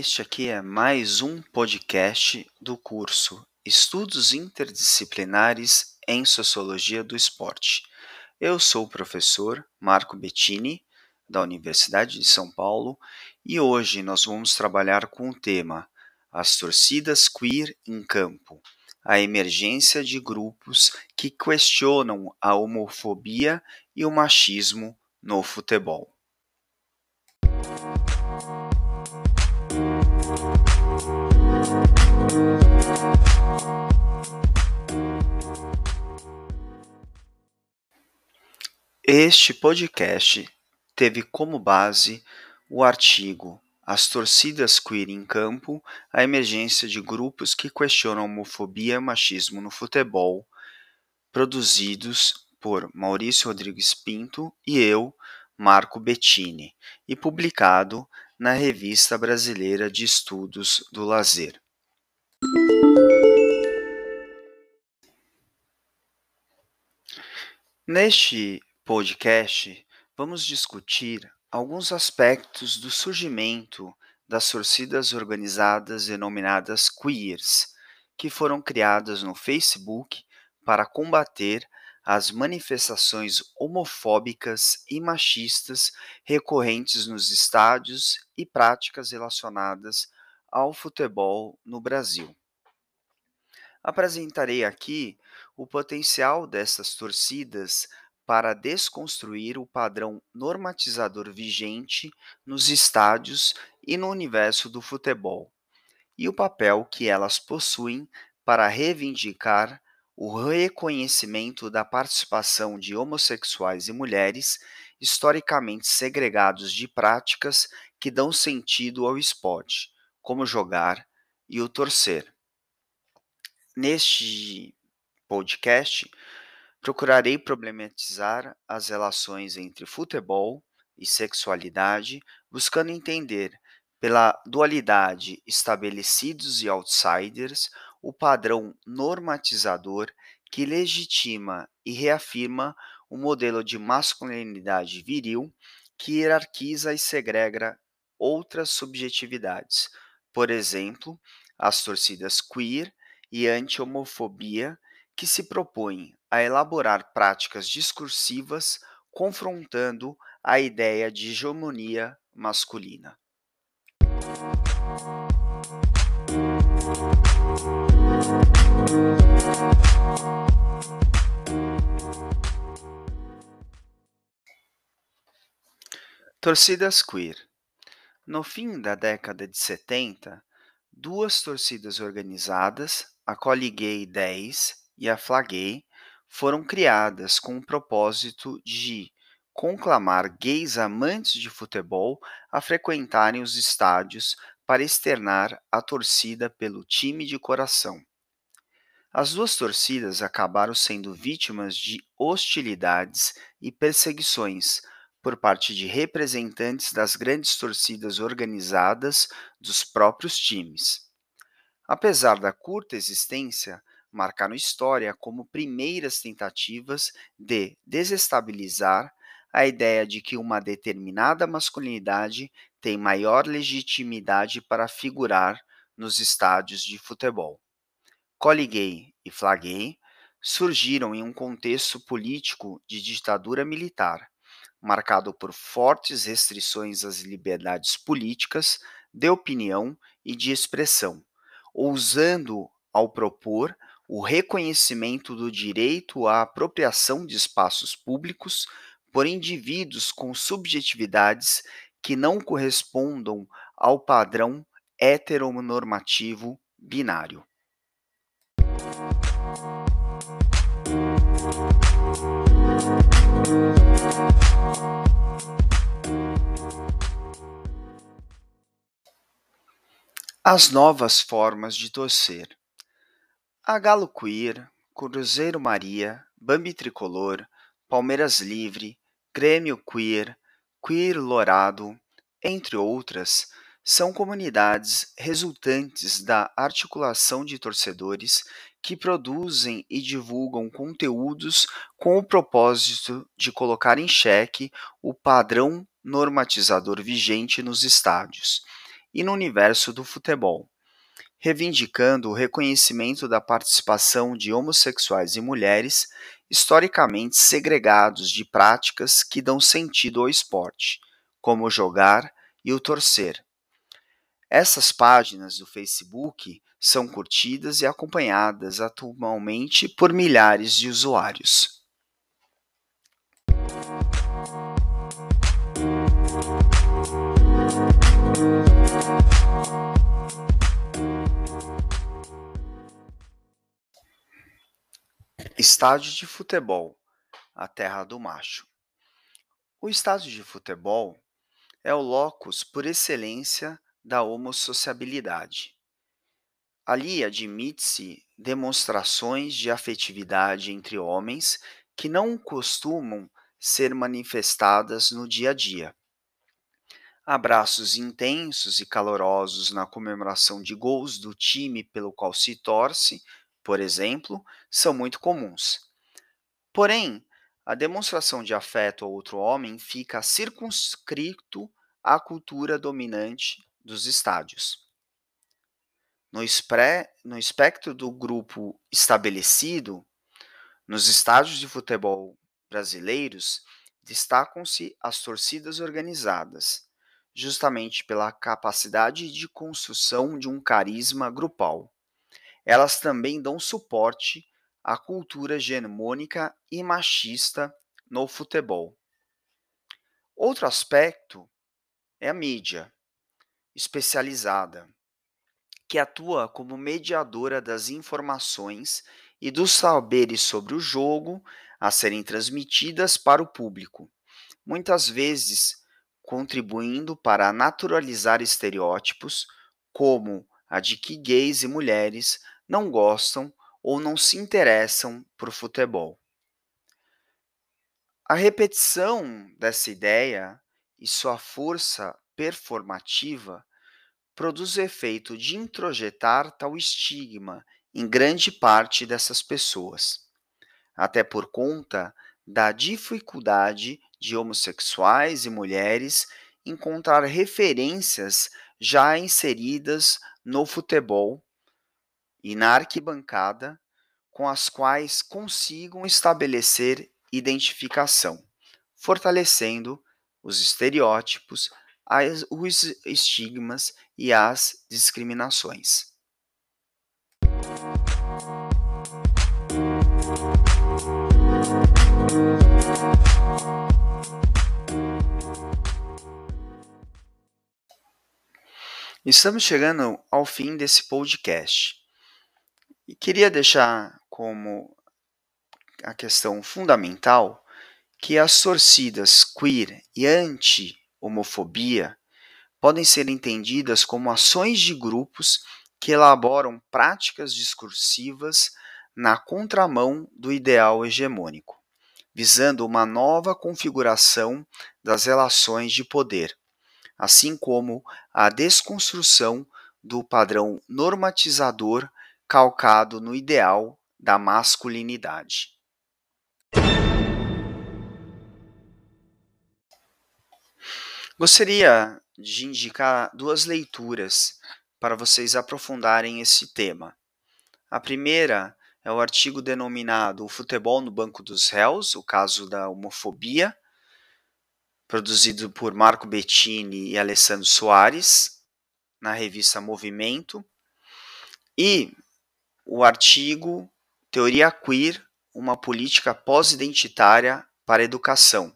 Este aqui é mais um podcast do curso Estudos Interdisciplinares em Sociologia do Esporte. Eu sou o professor Marco Bettini, da Universidade de São Paulo, e hoje nós vamos trabalhar com o tema As torcidas queer em campo a emergência de grupos que questionam a homofobia e o machismo no futebol. Este podcast teve como base o artigo As torcidas queer em campo, a emergência de grupos que questionam homofobia e machismo no futebol, produzidos por Maurício Rodrigues Pinto e eu, Marco Bettini, e publicado na Revista Brasileira de Estudos do Lazer. Neste podcast, vamos discutir alguns aspectos do surgimento das torcidas organizadas denominadas queers, que foram criadas no Facebook para combater as manifestações homofóbicas e machistas recorrentes nos estádios e práticas relacionadas ao futebol no Brasil. Apresentarei aqui o potencial dessas torcidas para desconstruir o padrão normatizador vigente nos estádios e no universo do futebol, e o papel que elas possuem para reivindicar o reconhecimento da participação de homossexuais e mulheres historicamente segregados de práticas que dão sentido ao esporte, como jogar e o torcer. Neste podcast, Procurarei problematizar as relações entre futebol e sexualidade, buscando entender, pela dualidade estabelecidos e outsiders, o padrão normatizador que legitima e reafirma o modelo de masculinidade viril que hierarquiza e segrega outras subjetividades, por exemplo, as torcidas queer e anti-homofobia que se propõem a elaborar práticas discursivas confrontando a ideia de hegemonia masculina. Torcidas queer. No fim da década de 70, duas torcidas organizadas, a Coli Gay 10 e a Flagay foram criadas com o propósito de conclamar gays amantes de futebol a frequentarem os estádios para externar a torcida pelo time de coração. As duas torcidas acabaram sendo vítimas de hostilidades e perseguições por parte de representantes das grandes torcidas organizadas dos próprios times. Apesar da curta existência, marcaram história como primeiras tentativas de desestabilizar a ideia de que uma determinada masculinidade tem maior legitimidade para figurar nos estádios de futebol. Colligay e Flagay surgiram em um contexto político de ditadura militar, marcado por fortes restrições às liberdades políticas, de opinião e de expressão, ousando ao propor o reconhecimento do direito à apropriação de espaços públicos por indivíduos com subjetividades que não correspondam ao padrão heteronormativo binário. As novas formas de torcer. A Galo Queer, Cruzeiro Maria, Bambi Tricolor, Palmeiras Livre, Grêmio Queer, Queer Lorado, entre outras, são comunidades resultantes da articulação de torcedores que produzem e divulgam conteúdos com o propósito de colocar em xeque o padrão normatizador vigente nos estádios e no universo do futebol, reivindicando o reconhecimento da participação de homossexuais e mulheres historicamente segregados de práticas que dão sentido ao esporte, como o jogar e o torcer. Essas páginas do Facebook são curtidas e acompanhadas atualmente por milhares de usuários. Estádio de futebol, a terra do macho. O estádio de futebol é o locus por excelência da homossociabilidade. Ali admite-se demonstrações de afetividade entre homens que não costumam ser manifestadas no dia a dia. Abraços intensos e calorosos na comemoração de gols do time pelo qual se torce, por exemplo, são muito comuns. Porém, a demonstração de afeto a outro homem fica circunscrito à cultura dominante dos estádios. No, espre, no espectro do grupo estabelecido, nos estádios de futebol brasileiros, destacam-se as torcidas organizadas, justamente pela capacidade de construção de um carisma grupal. Elas também dão suporte à cultura hegemônica e machista no futebol. Outro aspecto é a mídia especializada, que atua como mediadora das informações e dos saberes sobre o jogo a serem transmitidas para o público, muitas vezes contribuindo para naturalizar estereótipos como a de que gays e mulheres não gostam ou não se interessam por futebol. A repetição dessa ideia e sua força performativa produz o efeito de introjetar tal estigma em grande parte dessas pessoas, até por conta da dificuldade de homossexuais e mulheres encontrar referências já inseridas no futebol e na arquibancada com as quais consigam estabelecer identificação, fortalecendo os estereótipos, os estigmas e as discriminações. Estamos chegando ao fim desse podcast. E queria deixar como a questão fundamental que as torcidas queer e anti-homofobia podem ser entendidas como ações de grupos que elaboram práticas discursivas na contramão do ideal hegemônico, visando uma nova configuração das relações de poder, assim como a desconstrução do padrão normatizador calcado no ideal da masculinidade. Gostaria de indicar duas leituras para vocês aprofundarem esse tema. A primeira é o artigo denominado O Futebol no Banco dos Réus, o caso da homofobia, produzido por Marco Bettini e Alessandro Soares, na revista Movimento, e o artigo Teoria Queer, uma política pós-identitária para a educação,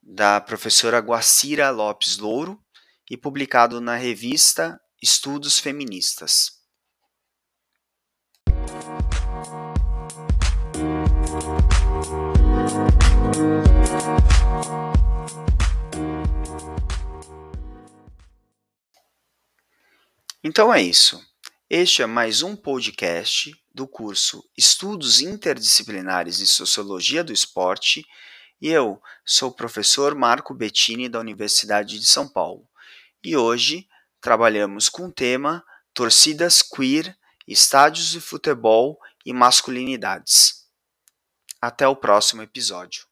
da professora Guacira Lopes Louro e publicado na revista Estudos Feministas. Então é isso. Este é mais um podcast do curso Estudos Interdisciplinares em Sociologia do Esporte e eu sou o professor Marco Bettini da Universidade de São Paulo. E hoje trabalhamos com o tema Torcidas Queer, Estádios de Futebol e Masculinidades. Até o próximo episódio.